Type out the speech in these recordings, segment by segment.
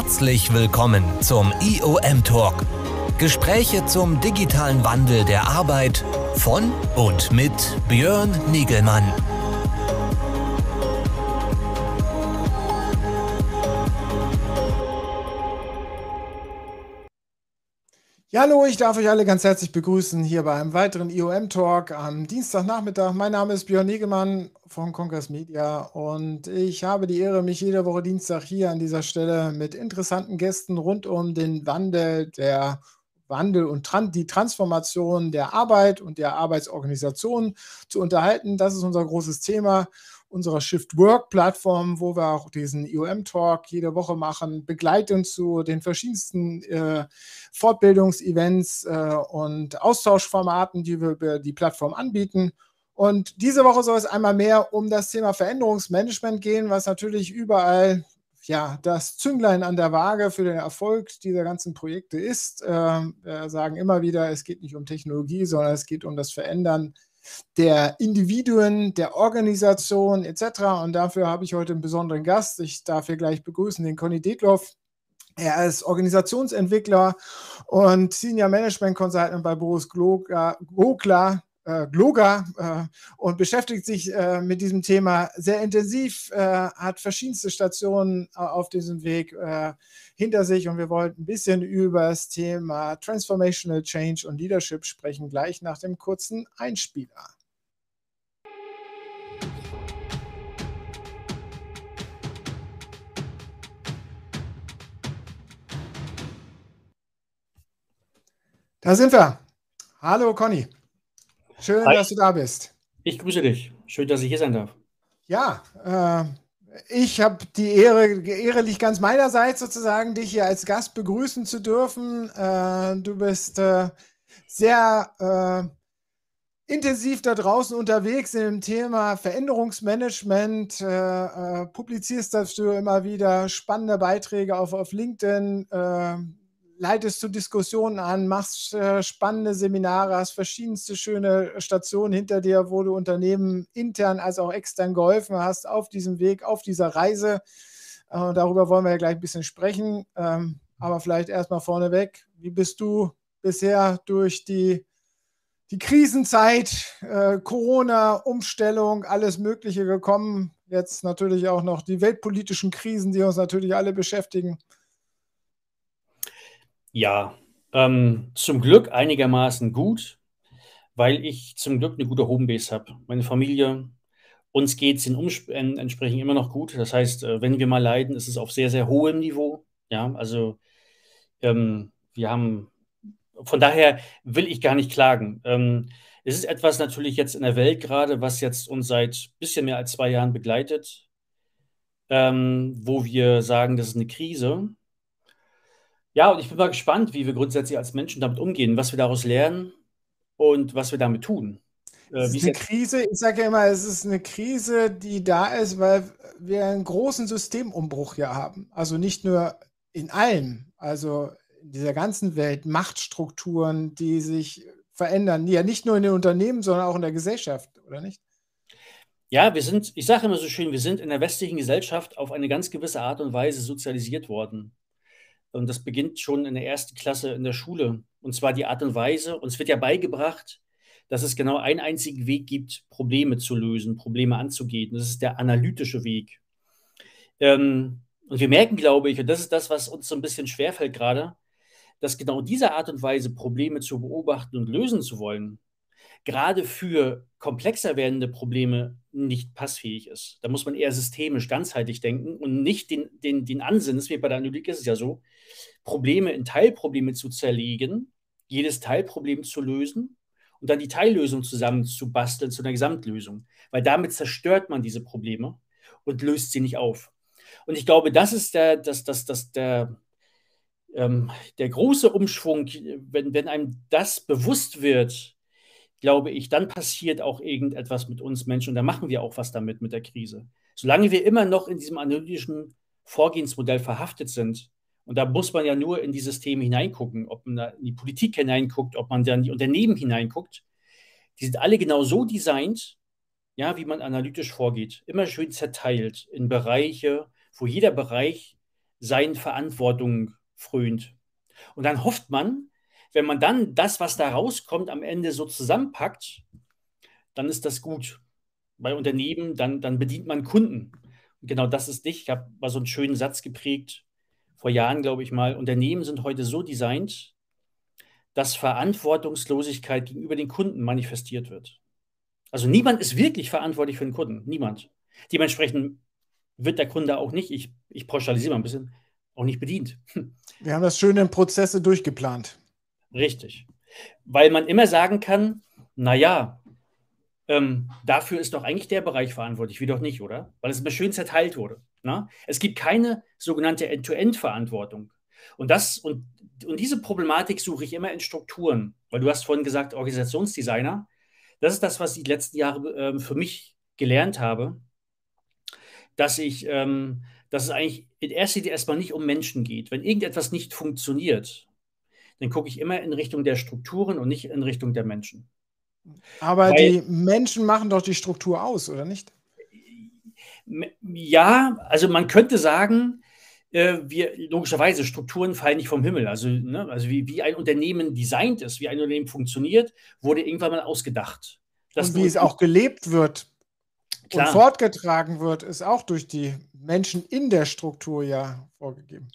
Herzlich willkommen zum IOM Talk. Gespräche zum digitalen Wandel der Arbeit von und mit Björn Nigelmann. Ja, hallo, ich darf euch alle ganz herzlich begrüßen hier bei einem weiteren IOM Talk am Dienstagnachmittag. Mein Name ist Björn Negemann von Conquers Media und ich habe die Ehre, mich jede Woche Dienstag hier an dieser Stelle mit interessanten Gästen rund um den Wandel der Wandel und Tran die Transformation der Arbeit und der Arbeitsorganisation zu unterhalten. Das ist unser großes Thema unserer Shift-Work-Plattform, wo wir auch diesen IOM-Talk jede Woche machen, begleitend zu den verschiedensten äh, Fortbildungsevents äh, und Austauschformaten, die wir über die Plattform anbieten. Und diese Woche soll es einmal mehr um das Thema Veränderungsmanagement gehen, was natürlich überall ja, das Zünglein an der Waage für den Erfolg dieser ganzen Projekte ist. Äh, wir sagen immer wieder, es geht nicht um Technologie, sondern es geht um das Verändern der Individuen, der Organisation etc. Und dafür habe ich heute einen besonderen Gast. Ich darf hier gleich begrüßen den Conny Detloff. Er ist Organisationsentwickler und Senior Management Consultant bei Boris Glogler, äh, Gloga äh, und beschäftigt sich äh, mit diesem Thema sehr intensiv, äh, hat verschiedenste Stationen äh, auf diesem Weg äh, hinter sich und wir wollten ein bisschen über das Thema Transformational Change und Leadership sprechen, gleich nach dem kurzen Einspieler. Da sind wir. Hallo Conny. Schön, Hi. dass du da bist. Ich grüße dich. Schön, dass ich hier sein darf. Ja, äh, ich habe die Ehre, Ehre liegt ganz meinerseits sozusagen, dich hier als Gast begrüßen zu dürfen. Äh, du bist äh, sehr äh, intensiv da draußen unterwegs dem Thema Veränderungsmanagement, äh, äh, publizierst dafür immer wieder spannende Beiträge auf, auf LinkedIn, leitest du Diskussionen an, machst äh, spannende Seminare, hast verschiedenste schöne Stationen hinter dir, wo du Unternehmen intern als auch extern geholfen hast auf diesem Weg, auf dieser Reise. Äh, darüber wollen wir ja gleich ein bisschen sprechen. Ähm, aber vielleicht erstmal vorneweg, wie bist du bisher durch die, die Krisenzeit, äh, Corona, Umstellung, alles Mögliche gekommen? Jetzt natürlich auch noch die weltpolitischen Krisen, die uns natürlich alle beschäftigen. Ja, ähm, zum Glück einigermaßen gut, weil ich zum Glück eine gute Homebase habe. Meine Familie, uns geht es entsprechend immer noch gut. Das heißt, äh, wenn wir mal leiden, ist es auf sehr, sehr hohem Niveau. Ja, also ähm, wir haben, von daher will ich gar nicht klagen. Ähm, es ist etwas natürlich jetzt in der Welt gerade, was jetzt uns seit bisschen mehr als zwei Jahren begleitet, ähm, wo wir sagen, das ist eine Krise. Ja, und ich bin mal gespannt, wie wir grundsätzlich als Menschen damit umgehen, was wir daraus lernen und was wir damit tun. Äh, es ist eine Krise, ich sage ja immer, es ist eine Krise, die da ist, weil wir einen großen Systemumbruch hier haben. Also nicht nur in allem, also in dieser ganzen Welt, Machtstrukturen, die sich verändern. Ja, nicht nur in den Unternehmen, sondern auch in der Gesellschaft, oder nicht? Ja, wir sind, ich sage immer so schön, wir sind in der westlichen Gesellschaft auf eine ganz gewisse Art und Weise sozialisiert worden. Und das beginnt schon in der ersten Klasse in der Schule. Und zwar die Art und Weise. Uns wird ja beigebracht, dass es genau einen einzigen Weg gibt, Probleme zu lösen, Probleme anzugehen. Das ist der analytische Weg. Ähm, und wir merken, glaube ich, und das ist das, was uns so ein bisschen schwerfällt gerade, dass genau diese Art und Weise, Probleme zu beobachten und lösen zu wollen, gerade für komplexer werdende Probleme nicht passfähig ist. Da muss man eher systemisch, ganzheitlich denken und nicht den, den, den Ansinn, wie bei der Analytik ist es ja so, Probleme in Teilprobleme zu zerlegen, jedes Teilproblem zu lösen und dann die Teillösung zusammenzubasteln zu einer Gesamtlösung. Weil damit zerstört man diese Probleme und löst sie nicht auf. Und ich glaube, das ist der, das, das, das, der, ähm, der große Umschwung, wenn, wenn einem das bewusst wird, glaube ich, dann passiert auch irgendetwas mit uns Menschen und da machen wir auch was damit mit der Krise. Solange wir immer noch in diesem analytischen Vorgehensmodell verhaftet sind, und da muss man ja nur in die Systeme hineingucken, ob man in die Politik hineinguckt, ob man dann in die Unternehmen hineinguckt. Die sind alle genau so designt, ja, wie man analytisch vorgeht. Immer schön zerteilt in Bereiche, wo jeder Bereich seinen Verantwortung frönt. Und dann hofft man, wenn man dann das, was da rauskommt, am Ende so zusammenpackt, dann ist das gut. Bei Unternehmen, dann, dann bedient man Kunden. Und genau das ist dich. Ich habe mal so einen schönen Satz geprägt, vor Jahren, glaube ich mal. Unternehmen sind heute so designt, dass Verantwortungslosigkeit gegenüber den Kunden manifestiert wird. Also niemand ist wirklich verantwortlich für den Kunden. Niemand. Dementsprechend wird der Kunde auch nicht, ich, ich pauschalisiere mal ein bisschen, auch nicht bedient. Wir haben das schön in Prozesse durchgeplant. Richtig. Weil man immer sagen kann, naja, ähm, dafür ist doch eigentlich der Bereich verantwortlich, wie doch nicht, oder? Weil es immer schön zerteilt wurde. Na? Ne? Es gibt keine sogenannte End-to-End-Verantwortung. Und, und, und diese Problematik suche ich immer in Strukturen, weil du hast vorhin gesagt, Organisationsdesigner. Das ist das, was ich die letzten Jahre ähm, für mich gelernt habe, dass ich, ähm, dass es eigentlich in erster Linie erstmal nicht um Menschen geht. Wenn irgendetwas nicht funktioniert, dann gucke ich immer in Richtung der Strukturen und nicht in Richtung der Menschen. Aber Weil, die Menschen machen doch die Struktur aus, oder nicht? Ja, also man könnte sagen, äh, wir logischerweise Strukturen fallen nicht vom Himmel. Also, ne, also wie, wie ein Unternehmen designt ist, wie ein Unternehmen funktioniert, wurde irgendwann mal ausgedacht. und wie es auch gelebt wird Klar. und fortgetragen wird, ist auch durch die Menschen in der Struktur ja vorgegeben.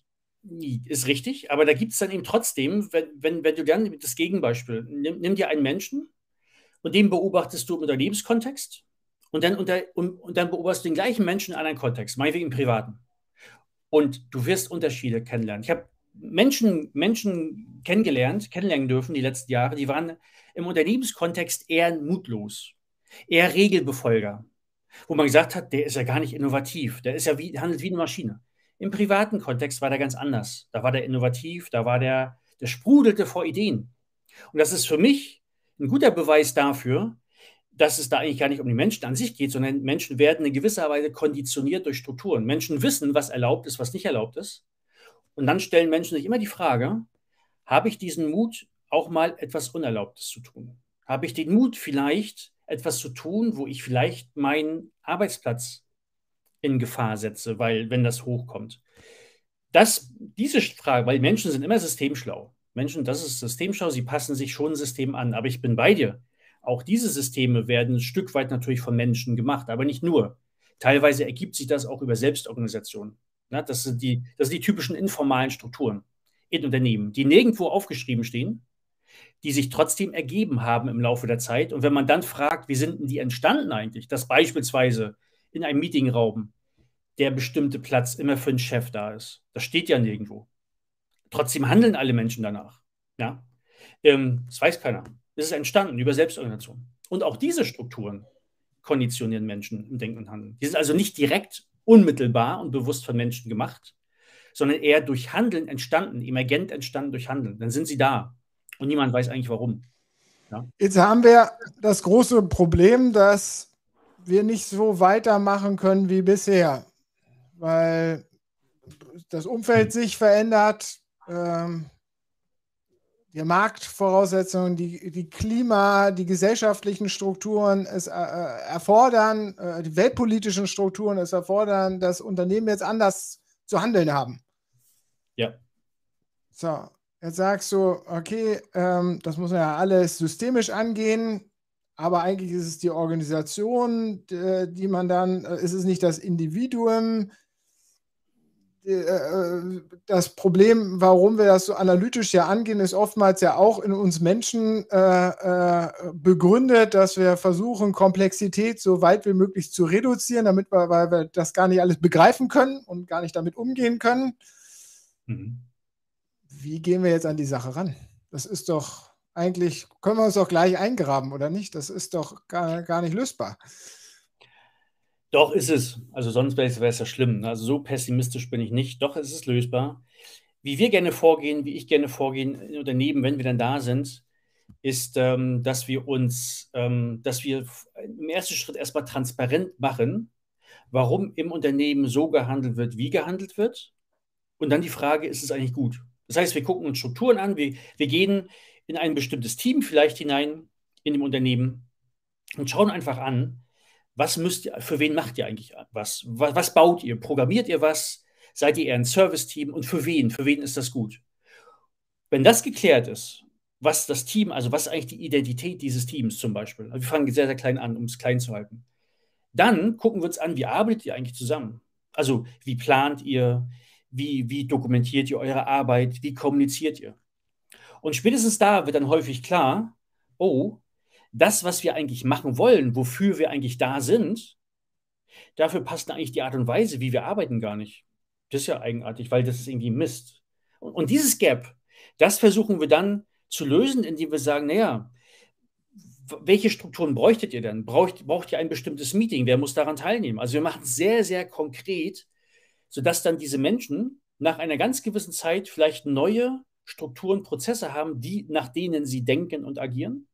Ist richtig, aber da gibt es dann eben trotzdem, wenn, wenn, wenn du dann das Gegenbeispiel, nimm, nimm dir einen Menschen und den beobachtest du im Unternehmenskontext und dann, unter, und, und dann beobachtest du den gleichen Menschen in einem Kontext, meinetwegen im Privaten. Und du wirst Unterschiede kennenlernen. Ich habe Menschen, Menschen kennengelernt, kennenlernen dürfen die letzten Jahre, die waren im Unternehmenskontext eher mutlos, eher Regelbefolger, wo man gesagt hat, der ist ja gar nicht innovativ, der ist ja wie, handelt wie eine Maschine. Im privaten Kontext war der ganz anders. Da war der innovativ, da war der, der sprudelte vor Ideen. Und das ist für mich ein guter Beweis dafür, dass es da eigentlich gar nicht um die Menschen an sich geht, sondern Menschen werden in gewisser Weise konditioniert durch Strukturen. Menschen wissen, was erlaubt ist, was nicht erlaubt ist. Und dann stellen Menschen sich immer die Frage, habe ich diesen Mut, auch mal etwas Unerlaubtes zu tun? Habe ich den Mut, vielleicht etwas zu tun, wo ich vielleicht meinen Arbeitsplatz in Gefahr setze, weil wenn das hochkommt? Das, diese Frage, weil Menschen sind immer systemschlau. Menschen, das ist systemschlau, sie passen sich schon System an. Aber ich bin bei dir. Auch diese Systeme werden ein Stück weit natürlich von Menschen gemacht, aber nicht nur. Teilweise ergibt sich das auch über Selbstorganisation. Ja, das, sind die, das sind die typischen informalen Strukturen in Unternehmen, die nirgendwo aufgeschrieben stehen, die sich trotzdem ergeben haben im Laufe der Zeit. Und wenn man dann fragt, wie sind denn die entstanden eigentlich, dass beispielsweise in einem Meetingraum der bestimmte Platz immer für einen Chef da ist, das steht ja nirgendwo. Trotzdem handeln alle Menschen danach. Ja? Ähm, das weiß keiner. Es ist entstanden über Selbstorganisation. Und auch diese Strukturen konditionieren Menschen im Denken und Handeln. Die sind also nicht direkt unmittelbar und bewusst von Menschen gemacht, sondern eher durch Handeln entstanden, emergent entstanden durch Handeln. Dann sind sie da und niemand weiß eigentlich warum. Ja? Jetzt haben wir das große Problem, dass wir nicht so weitermachen können wie bisher, weil das Umfeld sich verändert, ähm, die Marktvoraussetzungen, die, die Klima, die gesellschaftlichen Strukturen es äh, äh, erfordern, äh, die weltpolitischen Strukturen es erfordern, dass Unternehmen jetzt anders zu handeln haben. Ja. So, jetzt sagst du, okay, ähm, das muss man ja alles systemisch angehen, aber eigentlich ist es die Organisation, die, man dann, äh, ist es nicht das Individuum, das Problem, warum wir das so analytisch ja angehen, ist oftmals ja auch in uns Menschen äh, äh, begründet, dass wir versuchen, Komplexität so weit wie möglich zu reduzieren, damit wir, weil wir das gar nicht alles begreifen können und gar nicht damit umgehen können. Mhm. Wie gehen wir jetzt an die Sache ran? Das ist doch eigentlich, können wir uns doch gleich eingraben, oder nicht? Das ist doch gar, gar nicht lösbar. Doch, ist es. Also sonst wäre es ja schlimm. Ne? Also so pessimistisch bin ich nicht. Doch, es ist lösbar. Wie wir gerne vorgehen, wie ich gerne vorgehen in Unternehmen, wenn wir dann da sind, ist, ähm, dass wir uns, ähm, dass wir im ersten Schritt erstmal transparent machen, warum im Unternehmen so gehandelt wird, wie gehandelt wird. Und dann die Frage, ist es eigentlich gut? Das heißt, wir gucken uns Strukturen an, wir, wir gehen in ein bestimmtes Team vielleicht hinein in dem Unternehmen und schauen einfach an, was müsst ihr, für wen macht ihr eigentlich was? was? Was baut ihr? Programmiert ihr was? Seid ihr eher ein Service-Team und für wen? Für wen ist das gut? Wenn das geklärt ist, was das Team, also was eigentlich die Identität dieses Teams zum Beispiel, also wir fangen sehr, sehr klein an, um es klein zu halten, dann gucken wir uns an, wie arbeitet ihr eigentlich zusammen? Also wie plant ihr, wie, wie dokumentiert ihr eure Arbeit, wie kommuniziert ihr? Und spätestens da wird dann häufig klar, oh, das, was wir eigentlich machen wollen, wofür wir eigentlich da sind, dafür passt eigentlich die Art und Weise, wie wir arbeiten, gar nicht. Das ist ja eigenartig, weil das ist irgendwie Mist. Und, und dieses Gap, das versuchen wir dann zu lösen, indem wir sagen, naja, welche Strukturen bräuchtet ihr denn? Braucht, braucht ihr ein bestimmtes Meeting? Wer muss daran teilnehmen? Also wir machen es sehr, sehr konkret, sodass dann diese Menschen nach einer ganz gewissen Zeit vielleicht neue Strukturen, Prozesse haben, die, nach denen sie denken und agieren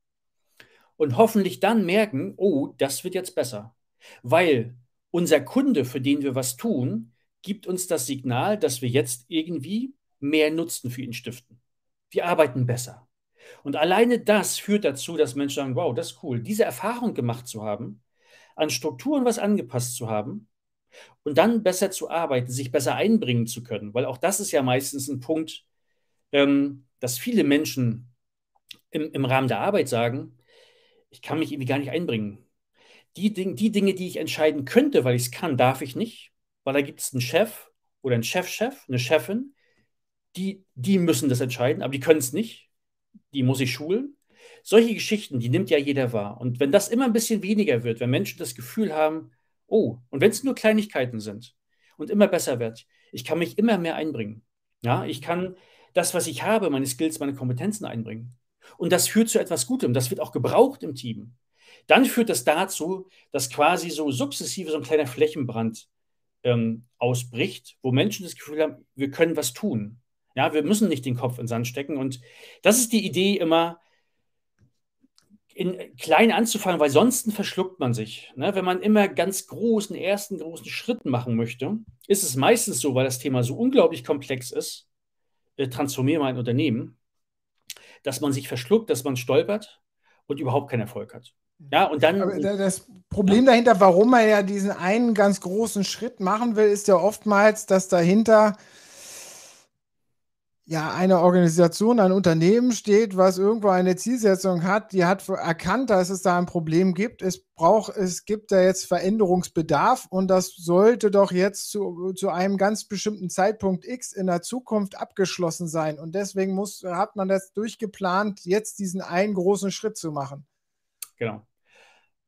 und hoffentlich dann merken, oh, das wird jetzt besser. Weil unser Kunde, für den wir was tun, gibt uns das Signal, dass wir jetzt irgendwie mehr Nutzen für ihn stiften. Wir arbeiten besser. Und alleine das führt dazu, dass Menschen sagen, wow, das ist cool, diese Erfahrung gemacht zu haben, an Strukturen was angepasst zu haben und dann besser zu arbeiten, sich besser einbringen zu können. Weil auch das ist ja meistens ein Punkt, ähm, dass viele Menschen im, im Rahmen der Arbeit sagen, ich kann mich irgendwie gar nicht einbringen. Die, die Dinge, die ich entscheiden könnte, weil ich es kann, darf ich nicht, weil da gibt es einen Chef oder einen Chefchef, -Chef, eine Chefin, die, die müssen das entscheiden, aber die können es nicht. Die muss ich schulen. Solche Geschichten, die nimmt ja jeder wahr. Und wenn das immer ein bisschen weniger wird, wenn Menschen das Gefühl haben, oh, und wenn es nur Kleinigkeiten sind und immer besser wird, ich kann mich immer mehr einbringen. Ja, ich kann das, was ich habe, meine Skills, meine Kompetenzen einbringen. Und das führt zu etwas Gutem. Das wird auch gebraucht im Team. Dann führt das dazu, dass quasi so sukzessive so ein kleiner Flächenbrand ähm, ausbricht, wo Menschen das Gefühl haben, wir können was tun. Ja, wir müssen nicht den Kopf in den Sand stecken. Und das ist die Idee immer, in klein anzufangen, weil sonst verschluckt man sich. Ne? Wenn man immer ganz großen, ersten großen Schritt machen möchte, ist es meistens so, weil das Thema so unglaublich komplex ist, äh, transformiere mein Unternehmen, dass man sich verschluckt, dass man stolpert und überhaupt keinen Erfolg hat. Ja, und dann. Aber das Problem dahinter, warum man ja diesen einen ganz großen Schritt machen will, ist ja oftmals, dass dahinter ja eine Organisation, ein Unternehmen steht, was irgendwo eine Zielsetzung hat, die hat erkannt, dass es da ein Problem gibt. Es braucht, es gibt da jetzt Veränderungsbedarf und das sollte doch jetzt zu, zu einem ganz bestimmten Zeitpunkt X in der Zukunft abgeschlossen sein. Und deswegen muss, hat man das durchgeplant, jetzt diesen einen großen Schritt zu machen. Genau.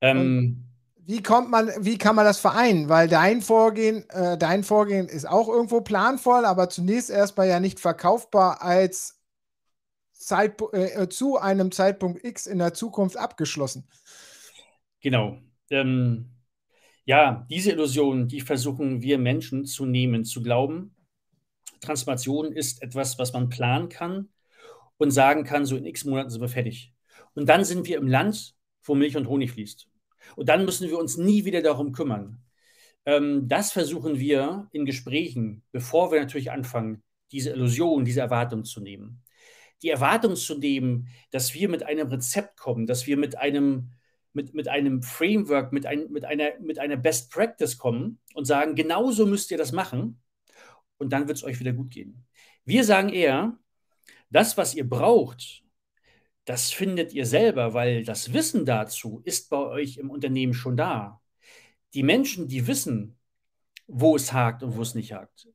Ähm, wie kommt man, wie kann man das vereinen? Weil dein Vorgehen, äh, dein Vorgehen ist auch irgendwo planvoll, aber zunächst erstmal ja nicht verkaufbar als Zeitpu äh, zu einem Zeitpunkt X in der Zukunft abgeschlossen. Genau. Ähm, ja, diese Illusion, die versuchen wir Menschen zu nehmen, zu glauben. Transformation ist etwas, was man planen kann und sagen kann, so in x Monaten sind wir fertig. Und dann sind wir im Land, wo Milch und Honig fließt. Und dann müssen wir uns nie wieder darum kümmern. Ähm, das versuchen wir in Gesprächen, bevor wir natürlich anfangen, diese Illusion, diese Erwartung zu nehmen. Die Erwartung zu nehmen, dass wir mit einem Rezept kommen, dass wir mit einem, mit, mit einem Framework, mit, ein, mit, einer, mit einer Best Practice kommen und sagen, genauso müsst ihr das machen und dann wird es euch wieder gut gehen. Wir sagen eher, das, was ihr braucht, das findet ihr selber, weil das Wissen dazu ist bei euch im Unternehmen schon da. Die Menschen, die wissen, wo es hakt und wo es nicht hakt.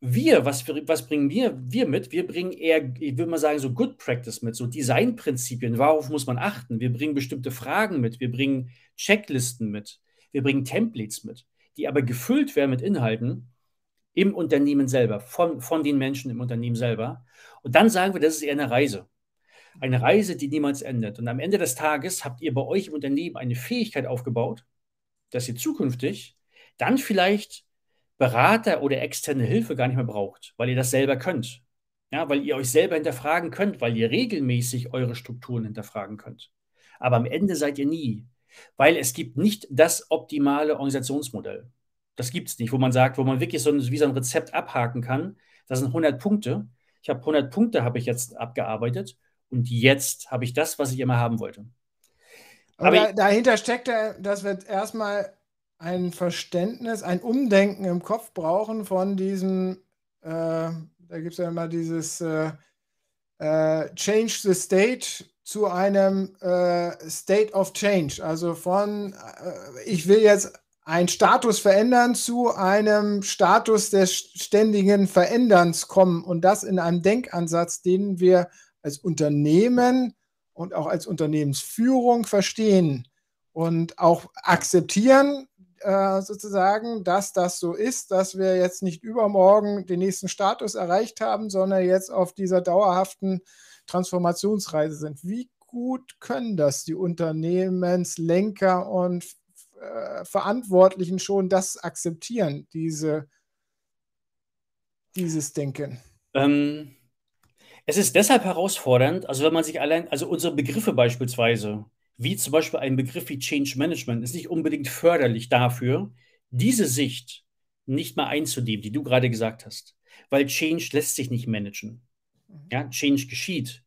Wir, was, was bringen wir, wir mit? Wir bringen eher, ich würde mal sagen, so Good Practice mit, so Designprinzipien. Worauf muss man achten? Wir bringen bestimmte Fragen mit, wir bringen Checklisten mit, wir bringen Templates mit, die aber gefüllt werden mit Inhalten im Unternehmen selber, von, von den Menschen im Unternehmen selber. Und dann sagen wir, das ist eher eine Reise eine Reise, die niemals endet. Und am Ende des Tages habt ihr bei euch im Unternehmen eine Fähigkeit aufgebaut, dass ihr zukünftig dann vielleicht Berater oder externe Hilfe gar nicht mehr braucht, weil ihr das selber könnt. Ja, weil ihr euch selber hinterfragen könnt, weil ihr regelmäßig eure Strukturen hinterfragen könnt. Aber am Ende seid ihr nie, weil es gibt nicht das optimale Organisationsmodell. Das gibt es nicht, wo man sagt, wo man wirklich so ein, wie so ein Rezept abhaken kann. Das sind 100 Punkte. Ich habe 100 Punkte, habe ich jetzt abgearbeitet und jetzt habe ich das, was ich immer haben wollte. Aber, Aber dahinter steckt, dass wir erstmal ein Verständnis, ein Umdenken im Kopf brauchen von diesem, äh, da gibt es ja immer dieses äh, äh, Change the State zu einem äh, State of Change. Also von, äh, ich will jetzt einen Status verändern zu einem Status des ständigen Veränderns kommen und das in einem Denkansatz, den wir als Unternehmen und auch als Unternehmensführung verstehen und auch akzeptieren, äh, sozusagen, dass das so ist, dass wir jetzt nicht übermorgen den nächsten Status erreicht haben, sondern jetzt auf dieser dauerhaften Transformationsreise sind. Wie gut können das die Unternehmenslenker und äh, Verantwortlichen schon das akzeptieren, diese, dieses Denken? Ähm, es ist deshalb herausfordernd, also wenn man sich allein, also unsere Begriffe beispielsweise, wie zum Beispiel ein Begriff wie Change Management, ist nicht unbedingt förderlich dafür, diese Sicht nicht mal einzunehmen, die du gerade gesagt hast. Weil Change lässt sich nicht managen. Mhm. Ja, Change geschieht.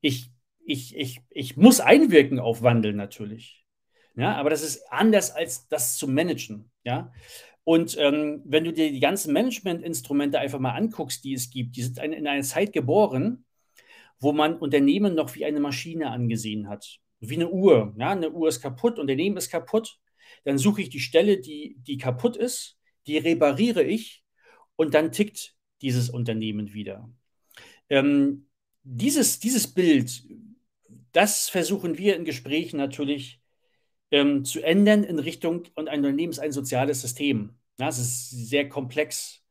Ich, ich, ich, ich muss einwirken auf Wandel natürlich. Ja, aber das ist anders als das zu managen. Ja, und ähm, wenn du dir die ganzen Management-Instrumente einfach mal anguckst, die es gibt, die sind in einer Zeit geboren, wo man Unternehmen noch wie eine Maschine angesehen hat wie eine Uhr. Ja, eine Uhr ist kaputt, Unternehmen ist kaputt. Dann suche ich die Stelle, die, die kaputt ist, die repariere ich und dann tickt dieses Unternehmen wieder. Ähm, dieses, dieses Bild, das versuchen wir in Gesprächen natürlich ähm, zu ändern in Richtung, und ein Unternehmen ist ein soziales System. Ja, es ist sehr komplex.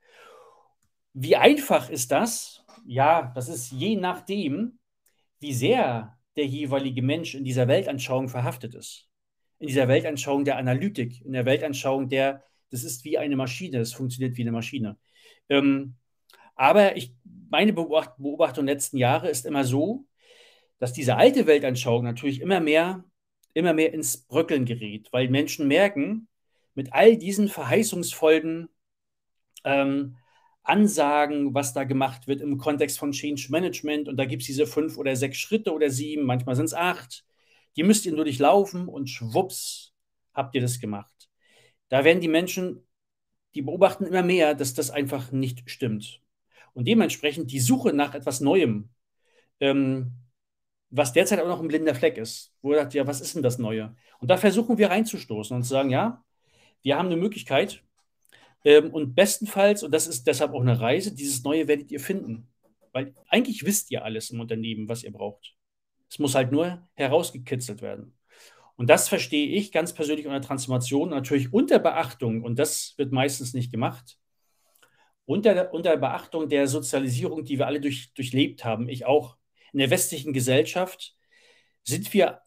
Wie einfach ist das? Ja, das ist je nachdem, wie sehr der jeweilige Mensch in dieser Weltanschauung verhaftet ist. In dieser Weltanschauung der Analytik, in der Weltanschauung der, das ist wie eine Maschine, es funktioniert wie eine Maschine. Ähm, aber ich, meine Beobachtung der letzten Jahre ist immer so, dass diese alte Weltanschauung natürlich immer mehr, immer mehr ins Bröckeln gerät, weil Menschen merken, mit all diesen verheißungsvollen ähm, Ansagen, was da gemacht wird im Kontext von Change Management. Und da gibt es diese fünf oder sechs Schritte oder sieben, manchmal sind es acht. Die müsst ihr nur durchlaufen und schwupps habt ihr das gemacht. Da werden die Menschen, die beobachten immer mehr, dass das einfach nicht stimmt. Und dementsprechend die Suche nach etwas Neuem, ähm, was derzeit auch noch ein blinder Fleck ist, wo er sagt, ja, was ist denn das Neue? Und da versuchen wir reinzustoßen und zu sagen, ja, wir haben eine Möglichkeit, ähm, und bestenfalls, und das ist deshalb auch eine Reise, dieses Neue werdet ihr finden. Weil eigentlich wisst ihr alles im Unternehmen, was ihr braucht. Es muss halt nur herausgekitzelt werden. Und das verstehe ich ganz persönlich unter Transformation, natürlich unter Beachtung, und das wird meistens nicht gemacht, unter, unter Beachtung der Sozialisierung, die wir alle durch, durchlebt haben, ich auch. In der westlichen Gesellschaft sind wir,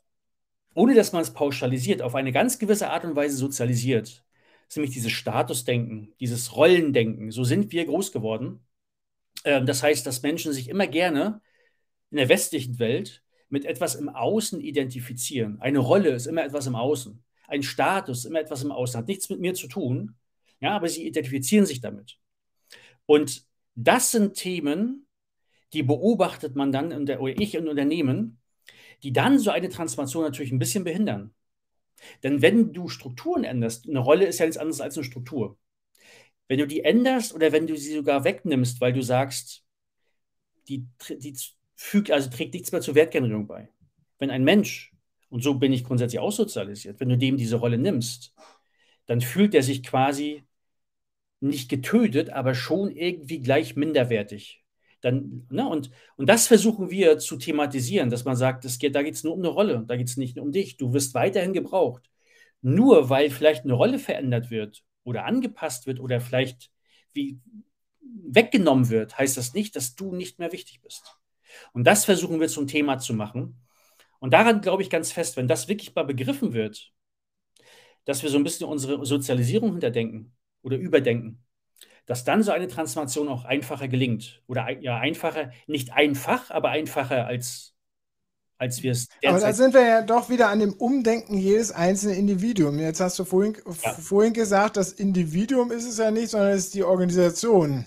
ohne dass man es pauschalisiert, auf eine ganz gewisse Art und Weise sozialisiert ist nämlich dieses Statusdenken, dieses Rollendenken. So sind wir groß geworden. Ähm, das heißt, dass Menschen sich immer gerne in der westlichen Welt mit etwas im Außen identifizieren. Eine Rolle ist immer etwas im Außen. Ein Status ist immer etwas im Außen. Hat nichts mit mir zu tun. Ja, aber sie identifizieren sich damit. Und das sind Themen, die beobachtet man dann, in der, oder ich in Unternehmen, die dann so eine Transformation natürlich ein bisschen behindern. Denn wenn du Strukturen änderst, eine Rolle ist ja nichts anderes als eine Struktur. Wenn du die änderst oder wenn du sie sogar wegnimmst, weil du sagst, die, die fügt, also trägt nichts mehr zur Wertgenerierung bei. Wenn ein Mensch, und so bin ich grundsätzlich auch sozialisiert, wenn du dem diese Rolle nimmst, dann fühlt er sich quasi nicht getötet, aber schon irgendwie gleich minderwertig. Dann, ne, und, und das versuchen wir zu thematisieren, dass man sagt, das geht, da geht es nur um eine Rolle, da geht es nicht nur um dich. Du wirst weiterhin gebraucht. Nur weil vielleicht eine Rolle verändert wird oder angepasst wird oder vielleicht wie weggenommen wird, heißt das nicht, dass du nicht mehr wichtig bist. Und das versuchen wir zum Thema zu machen. Und daran glaube ich ganz fest, wenn das wirklich mal begriffen wird, dass wir so ein bisschen unsere Sozialisierung hinterdenken oder überdenken dass dann so eine Transformation auch einfacher gelingt. Oder ja, einfacher, nicht einfach, aber einfacher als, als wir es derzeit. Aber da sind wir ja doch wieder an dem Umdenken jedes einzelnen Individuum. Jetzt hast du vorhin, ja. vorhin gesagt, das Individuum ist es ja nicht, sondern es ist die Organisation,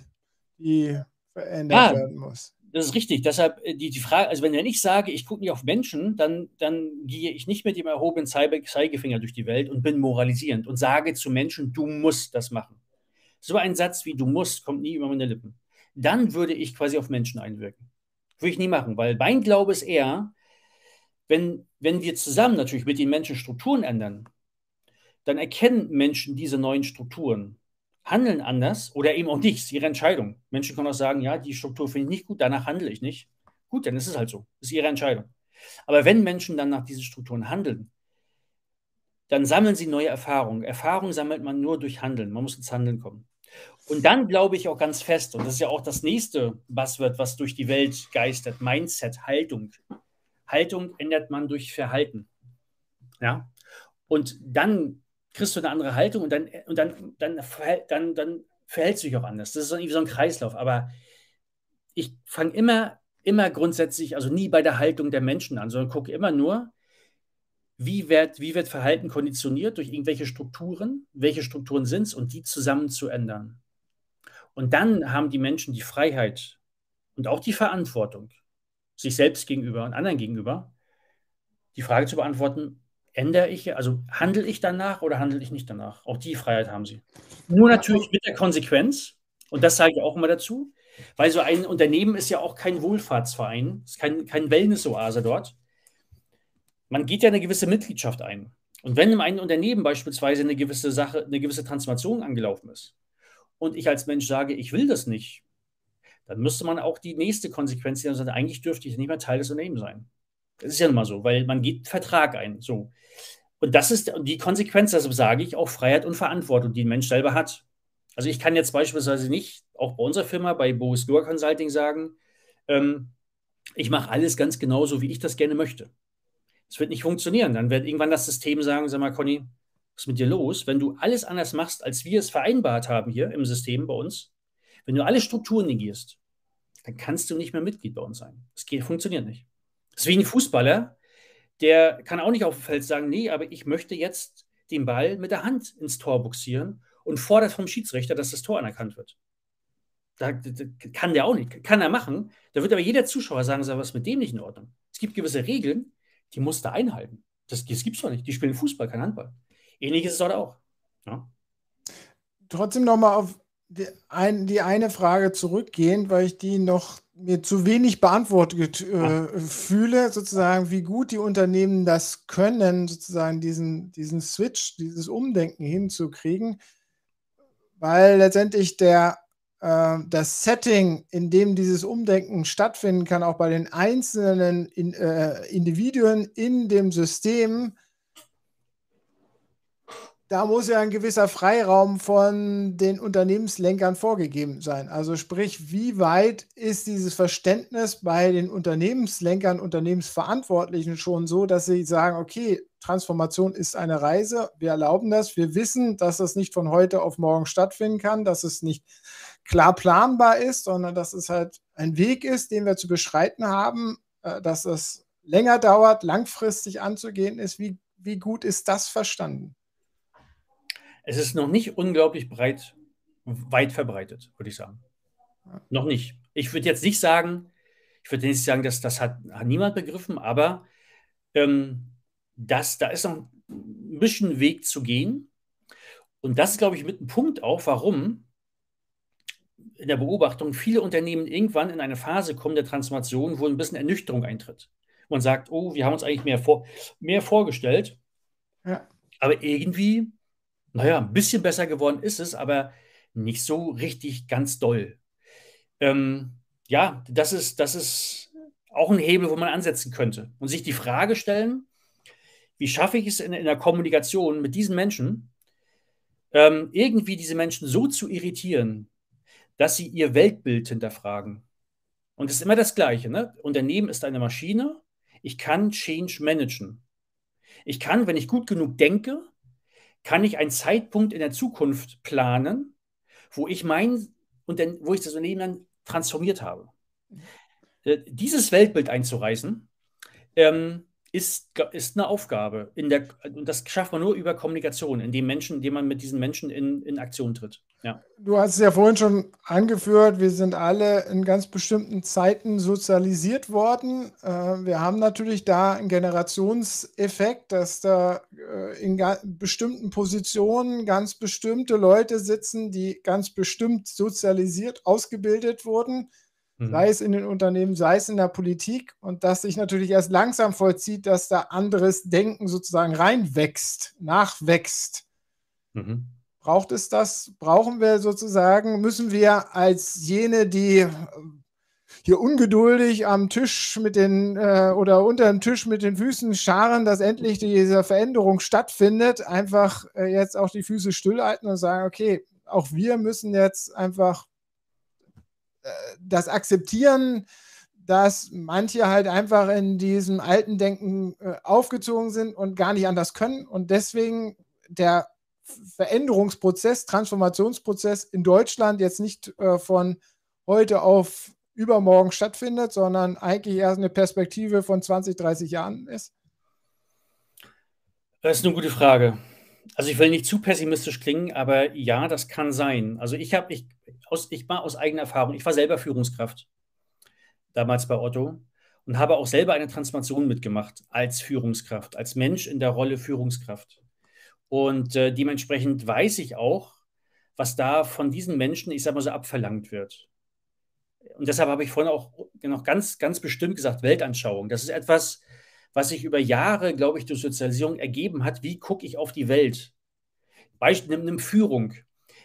die verändert ja, werden muss. Das ist richtig. Deshalb äh, die, die Frage, also wenn ich sage, ich gucke nicht auf Menschen, dann, dann gehe ich nicht mit dem erhobenen Zeigefinger durch die Welt und bin moralisierend und sage zu Menschen, du musst das machen. So ein Satz wie du musst kommt nie über meine Lippen. Dann würde ich quasi auf Menschen einwirken. Würde ich nie machen, weil mein Glaube ist eher, wenn, wenn wir zusammen natürlich mit den Menschen Strukturen ändern, dann erkennen Menschen diese neuen Strukturen handeln anders oder eben auch nicht. Ist ihre Entscheidung. Menschen können auch sagen, ja, die Struktur finde ich nicht gut, danach handle ich nicht. Gut, dann ist es halt so. Ist ihre Entscheidung. Aber wenn Menschen dann nach diesen Strukturen handeln, dann sammeln sie neue Erfahrungen. Erfahrungen sammelt man nur durch Handeln. Man muss ins Handeln kommen. Und dann glaube ich auch ganz fest, und das ist ja auch das nächste Buzzword, was durch die Welt geistert, Mindset, Haltung. Haltung ändert man durch Verhalten. Ja. Und dann kriegst du eine andere Haltung und dann, und dann, dann, dann, dann verhältst du dich auch anders. Das ist irgendwie so ein Kreislauf. Aber ich fange immer, immer grundsätzlich, also nie bei der Haltung der Menschen an, sondern gucke immer nur, wie wird, wie wird Verhalten konditioniert durch irgendwelche Strukturen, welche Strukturen sind es und die zusammen zu ändern. Und dann haben die Menschen die Freiheit und auch die Verantwortung, sich selbst gegenüber und anderen gegenüber, die Frage zu beantworten, ändere ich, also handle ich danach oder handle ich nicht danach? Auch die Freiheit haben sie. Nur natürlich mit der Konsequenz, und das sage ich auch immer dazu, weil so ein Unternehmen ist ja auch kein Wohlfahrtsverein, ist kein, kein Wellness-Oase dort. Man geht ja eine gewisse Mitgliedschaft ein. Und wenn in einem Unternehmen beispielsweise eine gewisse Sache, eine gewisse Transformation angelaufen ist und ich als Mensch sage, ich will das nicht, dann müsste man auch die nächste Konsequenz sagen, eigentlich dürfte ich nicht mehr Teil des Unternehmens sein. Das ist ja immer so, weil man geht Vertrag ein. So. Und das ist die Konsequenz, deshalb sage ich auch Freiheit und Verantwortung, die ein Mensch selber hat. Also ich kann jetzt beispielsweise nicht, auch bei unserer Firma, bei Boris Dor Consulting sagen, ähm, ich mache alles ganz genauso, wie ich das gerne möchte. Das wird nicht funktionieren. Dann wird irgendwann das System sagen, sag mal, Conny, was ist mit dir los? Wenn du alles anders machst, als wir es vereinbart haben hier im System bei uns, wenn du alle Strukturen negierst, dann kannst du nicht mehr Mitglied bei uns sein. Das geht, funktioniert nicht. Das ist wie ein Fußballer, der kann auch nicht auf dem Feld sagen, nee, aber ich möchte jetzt den Ball mit der Hand ins Tor buxieren und fordert vom Schiedsrichter, dass das Tor anerkannt wird. Da, da, kann der auch nicht. Kann er machen. Da wird aber jeder Zuschauer sagen, was ist mit dem nicht in Ordnung? Es gibt gewisse Regeln, die muss er einhalten. Das, das gibt es doch nicht. Die spielen Fußball, kein Handball. Ähnliches ist dort auch. Ja. Trotzdem nochmal auf die, ein, die eine Frage zurückgehen, weil ich die noch mir zu wenig beantwortet äh, fühle, sozusagen, wie gut die Unternehmen das können, sozusagen diesen, diesen Switch, dieses Umdenken hinzukriegen, weil letztendlich der, äh, das Setting, in dem dieses Umdenken stattfinden kann, auch bei den einzelnen in, äh, Individuen in dem System, da muss ja ein gewisser Freiraum von den Unternehmenslenkern vorgegeben sein. Also sprich, wie weit ist dieses Verständnis bei den Unternehmenslenkern, Unternehmensverantwortlichen schon so, dass sie sagen, okay, Transformation ist eine Reise, wir erlauben das, wir wissen, dass das nicht von heute auf morgen stattfinden kann, dass es nicht klar planbar ist, sondern dass es halt ein Weg ist, den wir zu beschreiten haben, äh, dass es länger dauert, langfristig anzugehen ist. Wie, wie gut ist das verstanden? Es ist noch nicht unglaublich breit, weit verbreitet, würde ich sagen. Noch nicht. Ich würde jetzt nicht sagen, ich würde nicht sagen, dass das hat, hat niemand begriffen, aber ähm, das, da ist noch ein bisschen Weg zu gehen. Und das ist, glaube ich, mit einem Punkt auch, warum in der Beobachtung viele Unternehmen irgendwann in eine Phase kommen der Transformation, wo ein bisschen Ernüchterung eintritt. Man sagt, oh, wir haben uns eigentlich mehr, vor, mehr vorgestellt. Ja. Aber irgendwie naja, ein bisschen besser geworden ist es, aber nicht so richtig ganz doll. Ähm, ja, das ist, das ist auch ein Hebel, wo man ansetzen könnte und sich die Frage stellen, wie schaffe ich es in, in der Kommunikation mit diesen Menschen, ähm, irgendwie diese Menschen so zu irritieren, dass sie ihr Weltbild hinterfragen. Und es ist immer das Gleiche. Ne? Unternehmen ist eine Maschine. Ich kann Change managen. Ich kann, wenn ich gut genug denke, kann ich einen Zeitpunkt in der Zukunft planen, wo ich mein und dann, wo ich das Unternehmen dann transformiert habe. Äh, dieses Weltbild einzureißen, ähm, ist, ist eine Aufgabe. In der, und das schafft man nur über Kommunikation, indem Menschen, indem man mit diesen Menschen in, in Aktion tritt. Ja. Du hast es ja vorhin schon angeführt, wir sind alle in ganz bestimmten Zeiten sozialisiert worden. Äh, wir haben natürlich da einen Generationseffekt, dass da äh, in bestimmten Positionen ganz bestimmte Leute sitzen, die ganz bestimmt sozialisiert, ausgebildet wurden mhm. sei es in den Unternehmen, sei es in der Politik und dass sich natürlich erst langsam vollzieht, dass da anderes Denken sozusagen reinwächst, nachwächst. Mhm. Braucht es das? Brauchen wir sozusagen, müssen wir als jene, die hier ungeduldig am Tisch mit den äh, oder unter dem Tisch mit den Füßen scharen, dass endlich diese Veränderung stattfindet, einfach äh, jetzt auch die Füße stillhalten und sagen, okay, auch wir müssen jetzt einfach das akzeptieren, dass manche halt einfach in diesem alten Denken äh, aufgezogen sind und gar nicht anders können und deswegen der Veränderungsprozess, Transformationsprozess in Deutschland jetzt nicht äh, von heute auf übermorgen stattfindet, sondern eigentlich erst eine Perspektive von 20, 30 Jahren ist? Das ist eine gute Frage. Also ich will nicht zu pessimistisch klingen, aber ja, das kann sein. Also ich habe, ich, ich war aus eigener Erfahrung, ich war selber Führungskraft, damals bei Otto, und habe auch selber eine Transformation mitgemacht als Führungskraft, als Mensch in der Rolle Führungskraft. Und äh, dementsprechend weiß ich auch, was da von diesen Menschen, ich sage mal so, abverlangt wird. Und deshalb habe ich vorhin auch noch ganz, ganz bestimmt gesagt, Weltanschauung. Das ist etwas, was sich über Jahre, glaube ich, durch Sozialisierung ergeben hat. Wie gucke ich auf die Welt? Beispiel, nimm, Führung.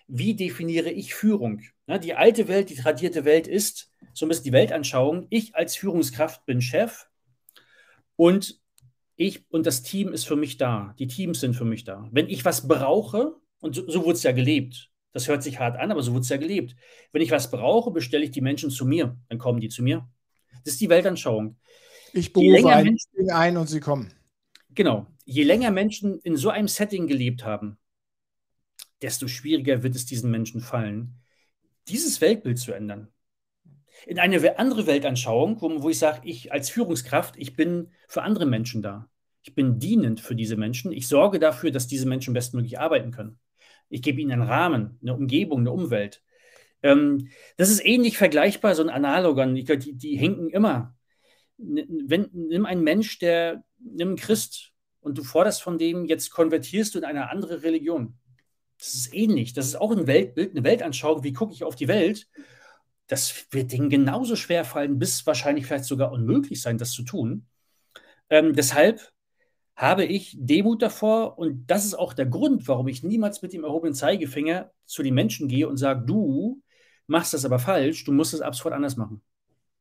Wie definiere ich Führung? Na, die alte Welt, die tradierte Welt ist, so ein die Weltanschauung, ich als Führungskraft bin Chef und ich und das Team ist für mich da. Die Teams sind für mich da. Wenn ich was brauche, und so, so wurde es ja gelebt, das hört sich hart an, aber so wurde es ja gelebt. Wenn ich was brauche, bestelle ich die Menschen zu mir, dann kommen die zu mir. Das ist die Weltanschauung. Ich berufe ein Menschen, ein und sie kommen. Genau. Je länger Menschen in so einem Setting gelebt haben, desto schwieriger wird es diesen Menschen fallen, dieses Weltbild zu ändern. In eine andere Weltanschauung, wo, wo ich sage, ich als Führungskraft, ich bin für andere Menschen da. Ich bin dienend für diese Menschen. Ich sorge dafür, dass diese Menschen bestmöglich arbeiten können. Ich gebe ihnen einen Rahmen, eine Umgebung, eine Umwelt. Ähm, das ist ähnlich vergleichbar, so ein Analogon. Die, die hinken immer wenn, nimm einen Mensch, der, nimm einen Christ und du forderst von dem, jetzt konvertierst du in eine andere Religion. Das ist ähnlich. Das ist auch ein Weltbild, eine Weltanschauung. Wie gucke ich auf die Welt? Das wird denen genauso schwer fallen, bis wahrscheinlich vielleicht sogar unmöglich sein, das zu tun. Ähm, deshalb habe ich Demut davor und das ist auch der Grund, warum ich niemals mit dem erhobenen Zeigefinger zu den Menschen gehe und sage, du machst das aber falsch, du musst es ab sofort anders machen.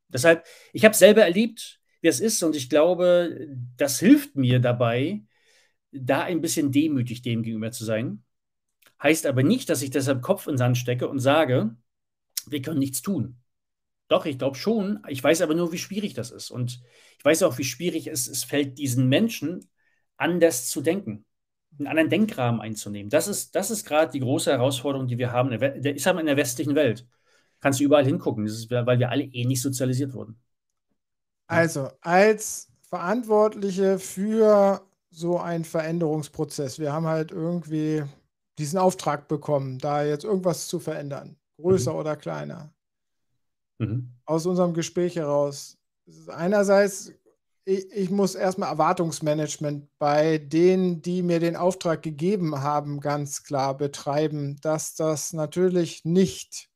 Deshalb, ich habe selber erlebt, wie es ist und ich glaube, das hilft mir dabei, da ein bisschen demütig dem gegenüber zu sein. Heißt aber nicht, dass ich deshalb Kopf in den Sand stecke und sage, wir können nichts tun. Doch, ich glaube schon. Ich weiß aber nur, wie schwierig das ist. Und ich weiß auch, wie schwierig es, es fällt, diesen Menschen anders zu denken, einen anderen Denkrahmen einzunehmen. Das ist, das ist gerade die große Herausforderung, die wir haben. Ich sage mal in der westlichen Welt kannst du überall hingucken. Ist, weil wir alle ähnlich eh sozialisiert wurden. Also, als Verantwortliche für so einen Veränderungsprozess, wir haben halt irgendwie diesen Auftrag bekommen, da jetzt irgendwas zu verändern, größer mhm. oder kleiner. Mhm. Aus unserem Gespräch heraus. Einerseits, ich, ich muss erstmal Erwartungsmanagement bei denen, die mir den Auftrag gegeben haben, ganz klar betreiben, dass das natürlich nicht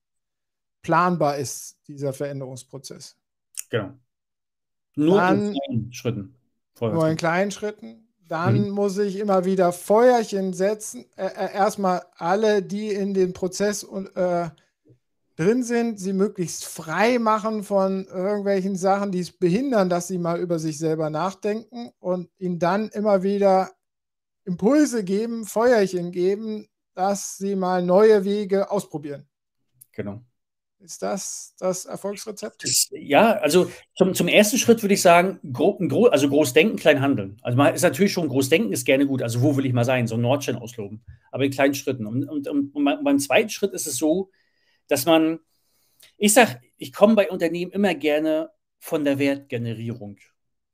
planbar ist, dieser Veränderungsprozess. Genau. Nur Dann, in kleinen Schritten. Nur in kleinen Schritten. Dann mhm. muss ich immer wieder Feuerchen setzen. Äh, äh, erstmal alle, die in dem Prozess äh, drin sind, sie möglichst frei machen von irgendwelchen Sachen, die es behindern, dass sie mal über sich selber nachdenken und ihnen dann immer wieder Impulse geben, Feuerchen geben, dass sie mal neue Wege ausprobieren. Genau. Ist das das Erfolgsrezept? Ja, also zum, zum ersten Schritt würde ich sagen, gro, gro, also groß denken, klein handeln. Also man ist natürlich schon groß denken, ist gerne gut. Also wo will ich mal sein? So ein Nordstein ausloben. Aber in kleinen Schritten. Und, und, und beim zweiten Schritt ist es so, dass man, ich sage, ich komme bei Unternehmen immer gerne von der Wertgenerierung.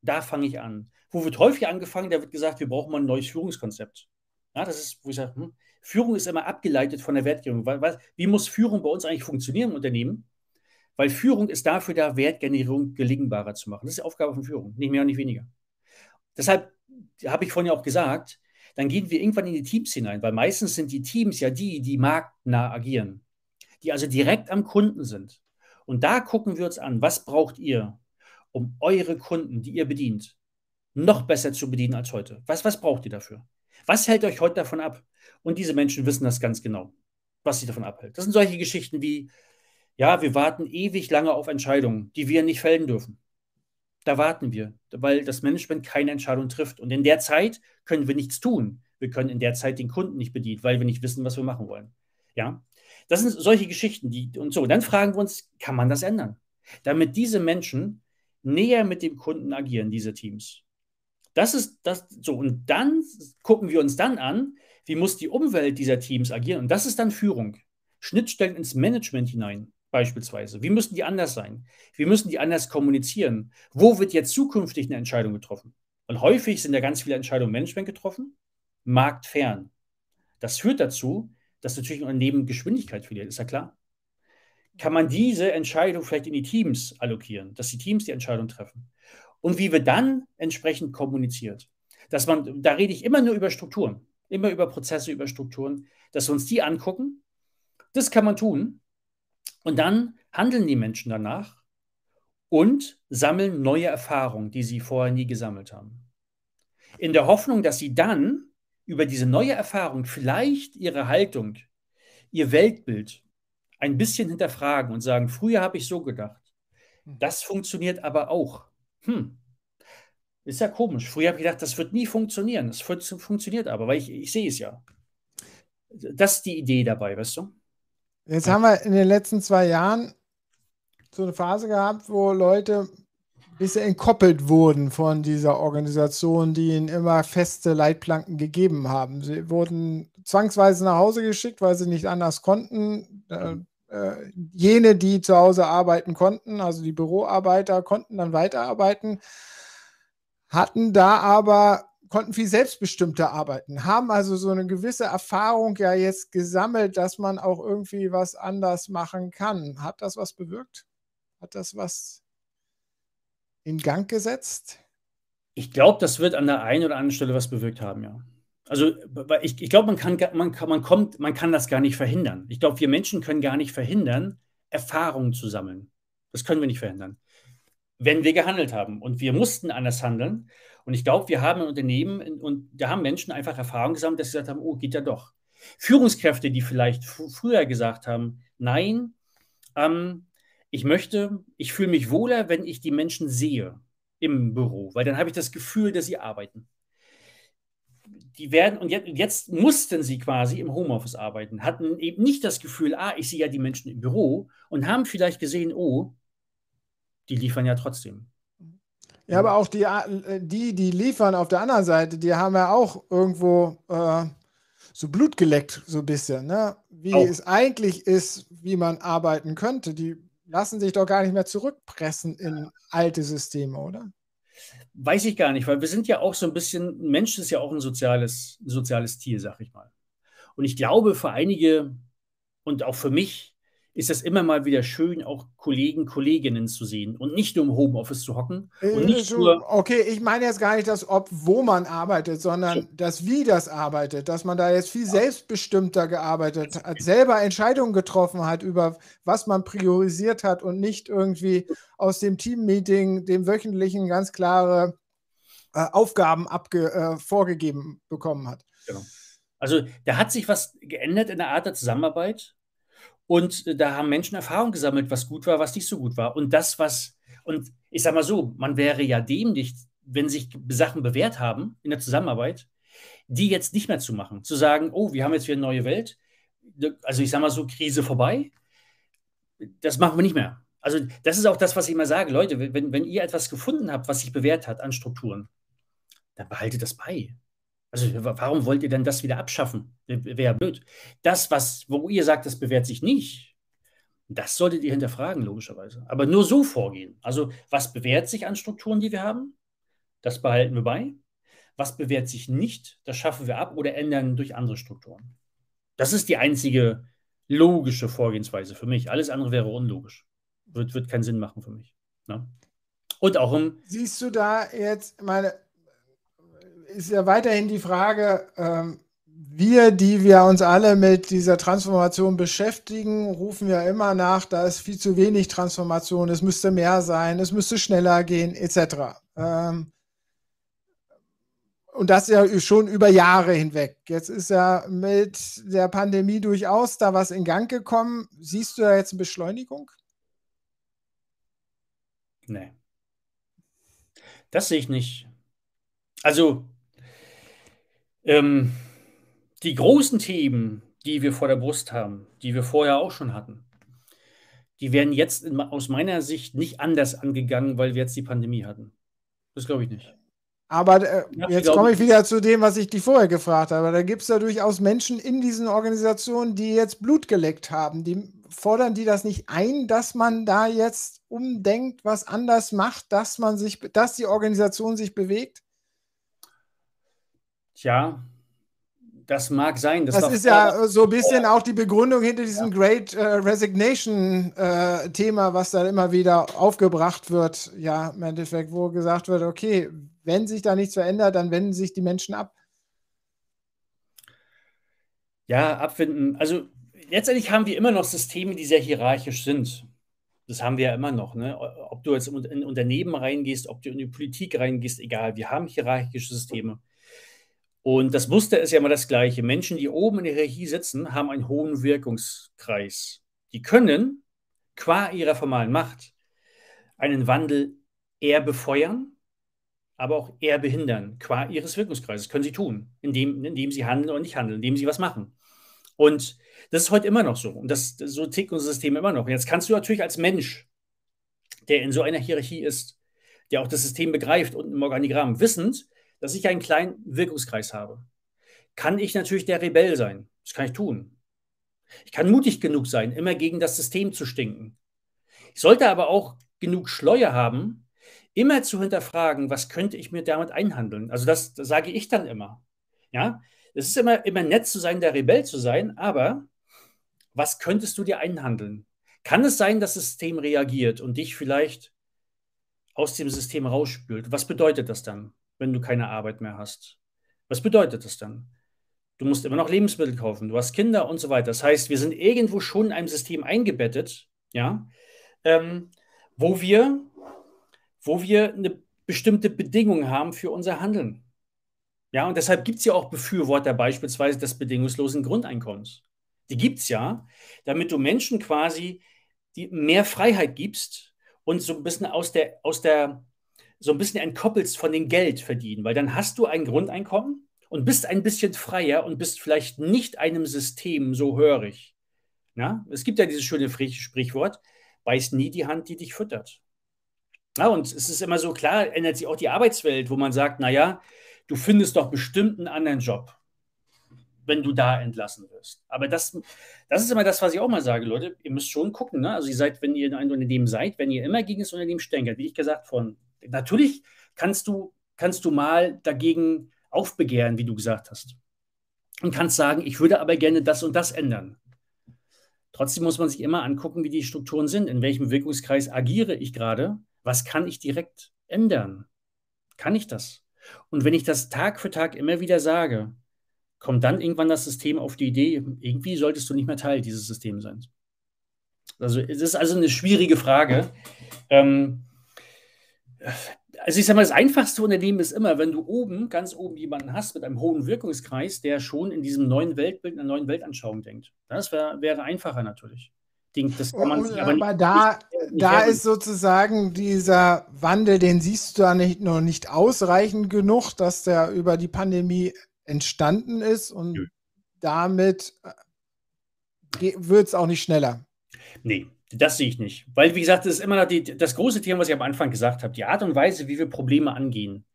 Da fange ich an. wo wird häufig angefangen, da wird gesagt, wir brauchen mal ein neues Führungskonzept. Ja, das ist, wo ich sage, hm, Führung ist immer abgeleitet von der Wertgenerierung. Wie muss Führung bei uns eigentlich funktionieren im Unternehmen? Weil Führung ist dafür da, Wertgenerierung gelingbarer zu machen. Das ist die Aufgabe von Führung, nicht mehr und nicht weniger. Deshalb habe ich vorhin ja auch gesagt, dann gehen wir irgendwann in die Teams hinein, weil meistens sind die Teams ja die, die marktnah agieren, die also direkt am Kunden sind. Und da gucken wir uns an, was braucht ihr, um eure Kunden, die ihr bedient, noch besser zu bedienen als heute? Was, was braucht ihr dafür? Was hält euch heute davon ab? Und diese Menschen wissen das ganz genau, was sie davon abhält. Das sind solche Geschichten wie, ja, wir warten ewig lange auf Entscheidungen, die wir nicht fällen dürfen. Da warten wir, weil das Management keine Entscheidung trifft. Und in der Zeit können wir nichts tun. Wir können in der Zeit den Kunden nicht bedienen, weil wir nicht wissen, was wir machen wollen. Ja, das sind solche Geschichten, die und so. Dann fragen wir uns, kann man das ändern? Damit diese Menschen näher mit dem Kunden agieren, diese Teams. Das ist das so. Und dann gucken wir uns dann an, wie muss die Umwelt dieser Teams agieren. Und das ist dann Führung. Schnittstellen ins Management hinein, beispielsweise. Wie müssen die anders sein? Wie müssen die anders kommunizieren? Wo wird jetzt zukünftig eine Entscheidung getroffen? Und häufig sind ja ganz viele Entscheidungen im Management getroffen, marktfern. Das führt dazu, dass natürlich ein Unternehmen Geschwindigkeit verliert, ist ja klar. Kann man diese Entscheidung vielleicht in die Teams allokieren, dass die Teams die Entscheidung treffen? Und wie wir dann entsprechend kommuniziert. Dass man, da rede ich immer nur über Strukturen, immer über Prozesse, über Strukturen, dass wir uns die angucken. Das kann man tun. Und dann handeln die Menschen danach und sammeln neue Erfahrungen, die sie vorher nie gesammelt haben. In der Hoffnung, dass sie dann über diese neue Erfahrung vielleicht ihre Haltung, ihr Weltbild ein bisschen hinterfragen und sagen, früher habe ich so gedacht. Hm. Das funktioniert aber auch. Hm. Ist ja komisch. Früher habe ich gedacht, das wird nie funktionieren. Das funktioniert aber, weil ich, ich sehe es ja. Das ist die Idee dabei, weißt du? Jetzt haben wir in den letzten zwei Jahren so eine Phase gehabt, wo Leute bisschen entkoppelt wurden von dieser Organisation, die ihnen immer feste Leitplanken gegeben haben. Sie wurden zwangsweise nach Hause geschickt, weil sie nicht anders konnten. Äh, äh, jene, die zu Hause arbeiten konnten, also die Büroarbeiter, konnten dann weiterarbeiten, hatten da aber konnten viel selbstbestimmter arbeiten, haben also so eine gewisse Erfahrung ja jetzt gesammelt, dass man auch irgendwie was anders machen kann. Hat das was bewirkt? Hat das was in Gang gesetzt? Ich glaube, das wird an der einen oder anderen Stelle was bewirkt haben, ja. Also ich, ich glaube, man kann, man, kann, man, kommt, man kann das gar nicht verhindern. Ich glaube, wir Menschen können gar nicht verhindern, Erfahrungen zu sammeln. Das können wir nicht verhindern. Wenn wir gehandelt haben und wir mussten anders handeln. Und ich glaube, wir haben ein Unternehmen und da haben Menschen einfach Erfahrungen gesammelt, dass sie gesagt haben, oh, geht ja doch. Führungskräfte, die vielleicht früher gesagt haben, nein, ähm, ich möchte, ich fühle mich wohler, wenn ich die Menschen sehe im Büro, weil dann habe ich das Gefühl, dass sie arbeiten. Die werden, und jetzt, jetzt mussten sie quasi im Homeoffice arbeiten, hatten eben nicht das Gefühl, ah, ich sehe ja die Menschen im Büro und haben vielleicht gesehen, oh, die liefern ja trotzdem. Ja, aber auch die, äh, die, die liefern auf der anderen Seite, die haben ja auch irgendwo äh, so Blut geleckt, so ein bisschen, ne? Wie auch. es eigentlich ist, wie man arbeiten könnte. Die lassen sich doch gar nicht mehr zurückpressen in alte Systeme, oder? Weiß ich gar nicht, weil wir sind ja auch so ein bisschen, ein Mensch ist ja auch ein soziales, ein soziales Tier, sag ich mal. Und ich glaube, für einige und auch für mich ist es immer mal wieder schön, auch Kollegen, Kolleginnen zu sehen und nicht nur im Homeoffice zu hocken. Und nicht äh, nur okay, ich meine jetzt gar nicht das Ob, wo man arbeitet, sondern so. das Wie das arbeitet, dass man da jetzt viel selbstbestimmter gearbeitet hat, selber Entscheidungen getroffen hat über was man priorisiert hat und nicht irgendwie aus dem Teammeeting, dem wöchentlichen, ganz klare äh, Aufgaben abge, äh, vorgegeben bekommen hat. Genau. Also da hat sich was geändert in der Art der Zusammenarbeit und da haben Menschen Erfahrung gesammelt, was gut war, was nicht so gut war. Und das, was, und ich sage mal so, man wäre ja dämlich, wenn sich Sachen bewährt haben in der Zusammenarbeit, die jetzt nicht mehr zu machen. Zu sagen, oh, wir haben jetzt wieder eine neue Welt. Also ich sage mal so, Krise vorbei. Das machen wir nicht mehr. Also das ist auch das, was ich immer sage. Leute, wenn, wenn ihr etwas gefunden habt, was sich bewährt hat an Strukturen, dann behaltet das bei. Also warum wollt ihr denn das wieder abschaffen? Wäre blöd. Das, was, wo ihr sagt, das bewährt sich nicht, das solltet ihr hinterfragen, logischerweise. Aber nur so vorgehen. Also was bewährt sich an Strukturen, die wir haben? Das behalten wir bei. Was bewährt sich nicht, das schaffen wir ab oder ändern durch andere Strukturen. Das ist die einzige logische Vorgehensweise für mich. Alles andere wäre unlogisch. Wird, wird keinen Sinn machen für mich. Ne? Und auch im. Siehst du da jetzt, meine, ist ja weiterhin die Frage, ähm, wir, die wir uns alle mit dieser Transformation beschäftigen, rufen ja immer nach, da ist viel zu wenig Transformation, es müsste mehr sein, es müsste schneller gehen, etc. Ähm, und das ja schon über Jahre hinweg. Jetzt ist ja mit der Pandemie durchaus da was in Gang gekommen. Siehst du da jetzt eine Beschleunigung? Nee. Das sehe ich nicht. Also, ähm, die großen Themen, die wir vor der Brust haben, die wir vorher auch schon hatten, die werden jetzt in, aus meiner Sicht nicht anders angegangen, weil wir jetzt die Pandemie hatten. Das glaube ich nicht. Aber äh, jetzt komme ich wieder zu dem, was ich dich vorher gefragt habe. Da gibt es ja durchaus Menschen in diesen Organisationen, die jetzt Blut geleckt haben. Die fordern die das nicht ein, dass man da jetzt umdenkt, was anders macht, dass man sich, dass die Organisation sich bewegt? Tja, das mag sein. Das, das ist ja so ein bisschen auch die Begründung hinter diesem ja. Great äh, Resignation-Thema, äh, was da immer wieder aufgebracht wird. Ja, im Endeffekt, wo gesagt wird, okay, wenn sich da nichts verändert, dann wenden sich die Menschen ab. Ja, abfinden. Also letztendlich haben wir immer noch Systeme, die sehr hierarchisch sind. Das haben wir ja immer noch. Ne? Ob du jetzt in Unternehmen reingehst, ob du in die Politik reingehst, egal. Wir haben hierarchische Systeme. Und das Muster ist ja immer das gleiche. Menschen, die oben in der Hierarchie sitzen, haben einen hohen Wirkungskreis. Die können qua ihrer formalen Macht einen Wandel eher befeuern, aber auch eher behindern, qua ihres Wirkungskreises. Können sie tun, indem, indem sie handeln oder nicht handeln, indem sie was machen. Und das ist heute immer noch so. Und das, so tickt unser System immer noch. Und jetzt kannst du natürlich als Mensch, der in so einer Hierarchie ist, der auch das System begreift und im Organigramm, wissend, dass ich einen kleinen Wirkungskreis habe, kann ich natürlich der Rebell sein. Das kann ich tun. Ich kann mutig genug sein, immer gegen das System zu stinken. Ich sollte aber auch genug Schleue haben, immer zu hinterfragen, was könnte ich mir damit einhandeln. Also das, das sage ich dann immer. Ja, es ist immer, immer nett zu sein, der Rebell zu sein, aber was könntest du dir einhandeln? Kann es sein, dass das System reagiert und dich vielleicht aus dem System rausspült? Was bedeutet das dann? Wenn du keine Arbeit mehr hast. Was bedeutet das dann? Du musst immer noch Lebensmittel kaufen, du hast Kinder und so weiter. Das heißt, wir sind irgendwo schon in einem System eingebettet, ja, ähm, wo, wir, wo wir eine bestimmte Bedingung haben für unser Handeln. Ja, und deshalb gibt es ja auch Befürworter beispielsweise des bedingungslosen Grundeinkommens. Die gibt es ja, damit du Menschen quasi die mehr Freiheit gibst und so ein bisschen aus der, aus der so ein bisschen entkoppelst von dem Geld verdienen, weil dann hast du ein Grundeinkommen und bist ein bisschen freier und bist vielleicht nicht einem System so hörig. Ja? Es gibt ja dieses schöne Sprichwort, beißt nie die Hand, die dich füttert. Ja, und es ist immer so klar, ändert sich auch die Arbeitswelt, wo man sagt, naja, du findest doch bestimmt einen anderen Job, wenn du da entlassen wirst. Aber das, das ist immer das, was ich auch mal sage, Leute, ihr müsst schon gucken. Ne? Also ihr seid, wenn ihr in einem Unternehmen seid, wenn ihr immer gegen das Unternehmen stänkert, wie ich gesagt, von Natürlich kannst du, kannst du mal dagegen aufbegehren, wie du gesagt hast. Und kannst sagen, ich würde aber gerne das und das ändern. Trotzdem muss man sich immer angucken, wie die Strukturen sind. In welchem Wirkungskreis agiere ich gerade? Was kann ich direkt ändern? Kann ich das? Und wenn ich das Tag für Tag immer wieder sage, kommt dann irgendwann das System auf die Idee, irgendwie solltest du nicht mehr Teil dieses Systems sein. Also es ist also eine schwierige Frage. Ähm, also ich sage mal, das einfachste Unternehmen ist immer, wenn du oben, ganz oben jemanden hast mit einem hohen Wirkungskreis, der schon in diesem neuen Weltbild, einer neuen Weltanschauung denkt. Das wär, wäre einfacher natürlich. Das kann man sich aber, aber da, nicht, da ist sozusagen dieser Wandel, den siehst du da nicht, noch nicht ausreichend genug, dass der über die Pandemie entstanden ist und Nö. damit äh, wird es auch nicht schneller. Nee, das sehe ich nicht. Weil, wie gesagt, das ist immer noch die, das große Thema, was ich am Anfang gesagt habe. Die Art und Weise, wie wir Probleme angehen.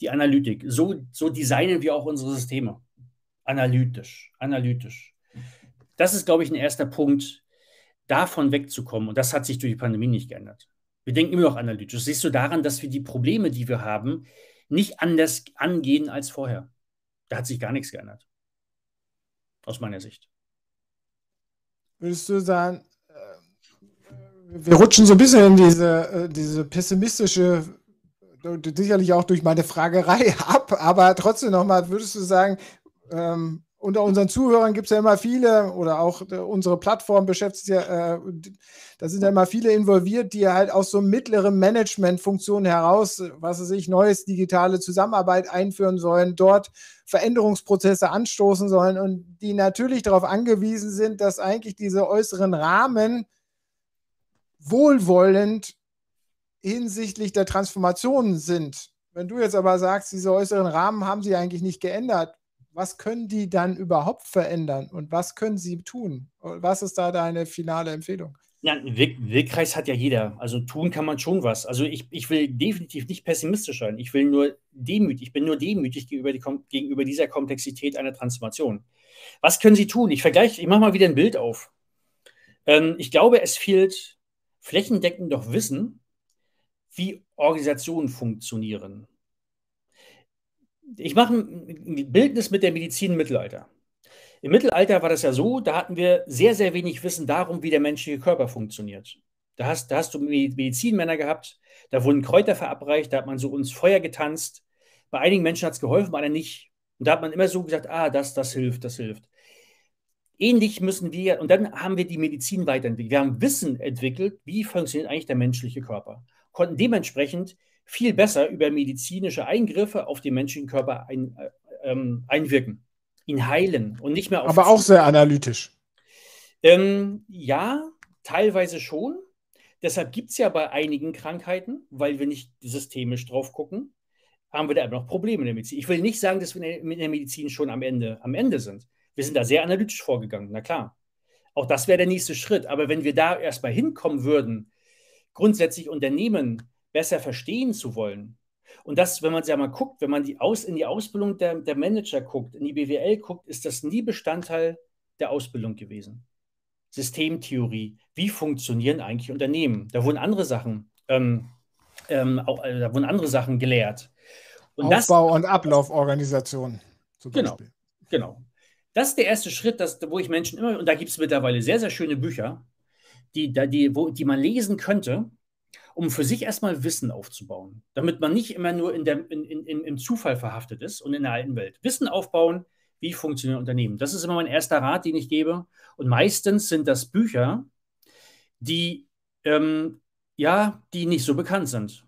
Die Analytik. So, so designen wir auch unsere Systeme. Analytisch. Analytisch. Das ist, glaube ich, ein erster Punkt, davon wegzukommen. Und das hat sich durch die Pandemie nicht geändert. Wir denken immer noch analytisch. Das siehst du daran, dass wir die Probleme, die wir haben, nicht anders angehen als vorher. Da hat sich gar nichts geändert. Aus meiner Sicht. Würdest du sagen, wir rutschen so ein bisschen in diese, äh, diese pessimistische, sicherlich auch durch meine Fragerei ab, aber trotzdem nochmal, würdest du sagen, ähm, unter unseren Zuhörern gibt es ja immer viele, oder auch äh, unsere Plattform beschäftigt ja, äh, da sind ja immer viele involviert, die halt aus so mittleren Managementfunktionen heraus, was weiß ich, neues digitale Zusammenarbeit einführen sollen, dort Veränderungsprozesse anstoßen sollen und die natürlich darauf angewiesen sind, dass eigentlich diese äußeren Rahmen wohlwollend hinsichtlich der Transformationen sind. Wenn du jetzt aber sagst, diese äußeren Rahmen haben sie eigentlich nicht geändert, was können die dann überhaupt verändern und was können sie tun? Was ist da deine finale Empfehlung? Ja, einen Weg, hat ja jeder. Also tun kann man schon was. Also ich, ich will definitiv nicht pessimistisch sein. Ich will nur demütig, ich bin nur demütig gegenüber, die, gegenüber dieser Komplexität einer Transformation. Was können Sie tun? Ich vergleiche, ich mache mal wieder ein Bild auf. Ähm, ich glaube, es fehlt flächendeckend doch Wissen, wie Organisationen funktionieren ich mache ein Bildnis mit der Medizin im Mittelalter. Im Mittelalter war das ja so, da hatten wir sehr, sehr wenig Wissen darum, wie der menschliche Körper funktioniert. Da hast, da hast du Medizinmänner gehabt, da wurden Kräuter verabreicht, da hat man so uns Feuer getanzt. Bei einigen Menschen hat es geholfen, bei anderen nicht. Und da hat man immer so gesagt, ah, das, das hilft, das hilft. Ähnlich müssen wir, und dann haben wir die Medizin weiterentwickelt. Wir haben Wissen entwickelt, wie funktioniert eigentlich der menschliche Körper. Konnten dementsprechend viel besser über medizinische Eingriffe auf den menschlichen Körper ein, äh, ähm, einwirken, ihn heilen und nicht mehr auf. Aber auch sehr analytisch. Ähm, ja, teilweise schon. Deshalb gibt es ja bei einigen Krankheiten, weil wir nicht systemisch drauf gucken, haben wir da immer noch Probleme in der Medizin. Ich will nicht sagen, dass wir mit der Medizin schon am Ende, am Ende sind. Wir sind da sehr analytisch vorgegangen, na klar. Auch das wäre der nächste Schritt. Aber wenn wir da erstmal hinkommen würden, grundsätzlich Unternehmen besser verstehen zu wollen. Und das, wenn man ja mal guckt, wenn man die aus, in die Ausbildung der, der Manager guckt, in die BWL guckt, ist das nie Bestandteil der Ausbildung gewesen. Systemtheorie, wie funktionieren eigentlich Unternehmen? Da wurden andere Sachen, ähm, ähm, auch, äh, da wurden andere Sachen gelehrt. Und Aufbau das, und Ablauforganisation. Genau, genau. Das ist der erste Schritt, dass, wo ich Menschen immer, und da gibt es mittlerweile sehr, sehr schöne Bücher, die, die, wo, die man lesen könnte, um für sich erstmal Wissen aufzubauen, damit man nicht immer nur in der, in, in, im Zufall verhaftet ist und in der alten Welt. Wissen aufbauen, wie funktionieren Unternehmen. Das ist immer mein erster Rat, den ich gebe. Und meistens sind das Bücher, die, ähm, ja, die nicht so bekannt sind.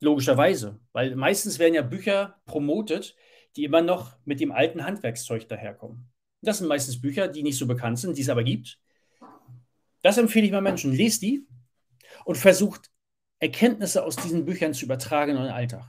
Logischerweise. Weil meistens werden ja Bücher promotet, die immer noch mit dem alten Handwerkszeug daherkommen. Das sind meistens Bücher, die nicht so bekannt sind, die es aber gibt. Das empfehle ich mal Menschen. Lest die und versucht Erkenntnisse aus diesen Büchern zu übertragen in euren Alltag.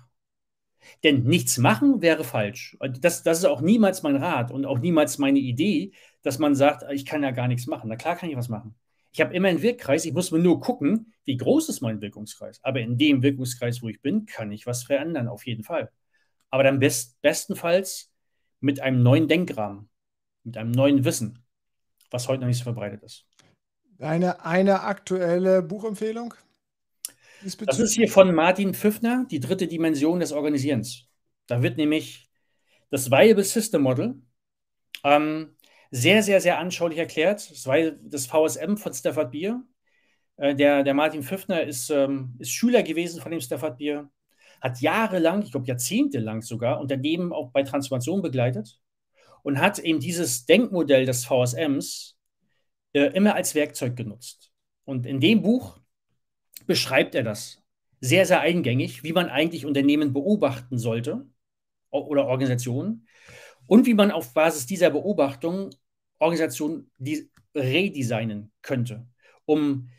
Denn nichts machen wäre falsch. Das, das ist auch niemals mein Rat und auch niemals meine Idee, dass man sagt, ich kann ja gar nichts machen. Na klar kann ich was machen. Ich habe immer einen Wirkkreis, ich muss mir nur gucken, wie groß ist mein Wirkungskreis. Aber in dem Wirkungskreis, wo ich bin, kann ich was verändern, auf jeden Fall. Aber dann best, bestenfalls mit einem neuen Denkrahmen, mit einem neuen Wissen, was heute noch nicht so verbreitet ist. Eine, eine aktuelle Buchempfehlung? Das ist hier von Martin Pfiffner, die dritte Dimension des Organisierens. Da wird nämlich das Viable System Model ähm, sehr, sehr, sehr anschaulich erklärt. Das, war das VSM von Stafford Beer. Äh, der, der Martin Pfiffner ist, ähm, ist Schüler gewesen von dem Stafford Beer, hat jahrelang, ich glaube jahrzehntelang sogar, Unternehmen auch bei Transformation begleitet und hat eben dieses Denkmodell des VSMs äh, immer als Werkzeug genutzt. Und in dem Buch beschreibt er das sehr, sehr eingängig, wie man eigentlich Unternehmen beobachten sollte oder Organisationen und wie man auf Basis dieser Beobachtung Organisationen redesignen könnte. Um,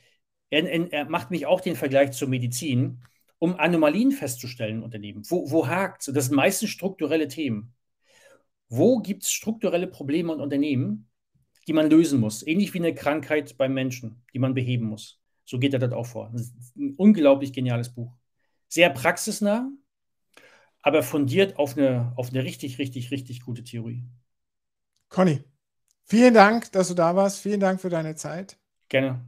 er, macht mich auch den Vergleich zur Medizin, um Anomalien festzustellen in Unternehmen. Wo, wo hakt es? Das sind meistens strukturelle Themen. Wo gibt es strukturelle Probleme in Unternehmen, die man lösen muss? Ähnlich wie eine Krankheit beim Menschen, die man beheben muss. So geht er dort auch vor. ein unglaublich geniales Buch. Sehr praxisnah, aber fundiert auf eine, auf eine richtig, richtig, richtig gute Theorie. Conny, vielen Dank, dass du da warst. Vielen Dank für deine Zeit. Gerne.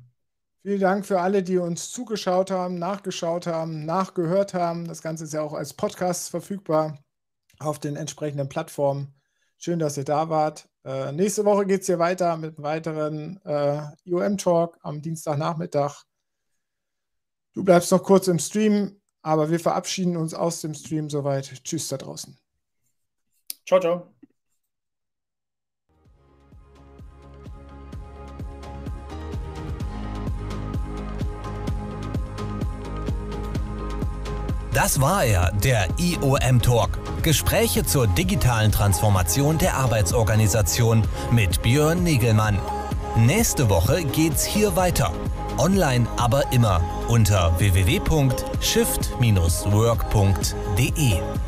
Vielen Dank für alle, die uns zugeschaut haben, nachgeschaut haben, nachgehört haben. Das Ganze ist ja auch als Podcast verfügbar auf den entsprechenden Plattformen. Schön, dass ihr da wart. Äh, nächste Woche geht es hier weiter mit einem weiteren äh, IOM-Talk am Dienstagnachmittag. Du bleibst noch kurz im Stream, aber wir verabschieden uns aus dem Stream soweit. Tschüss da draußen. Ciao, ciao. Das war er, der IOM Talk. Gespräche zur digitalen Transformation der Arbeitsorganisation mit Björn Negelmann. Nächste Woche geht's hier weiter. Online aber immer unter www.shift-work.de.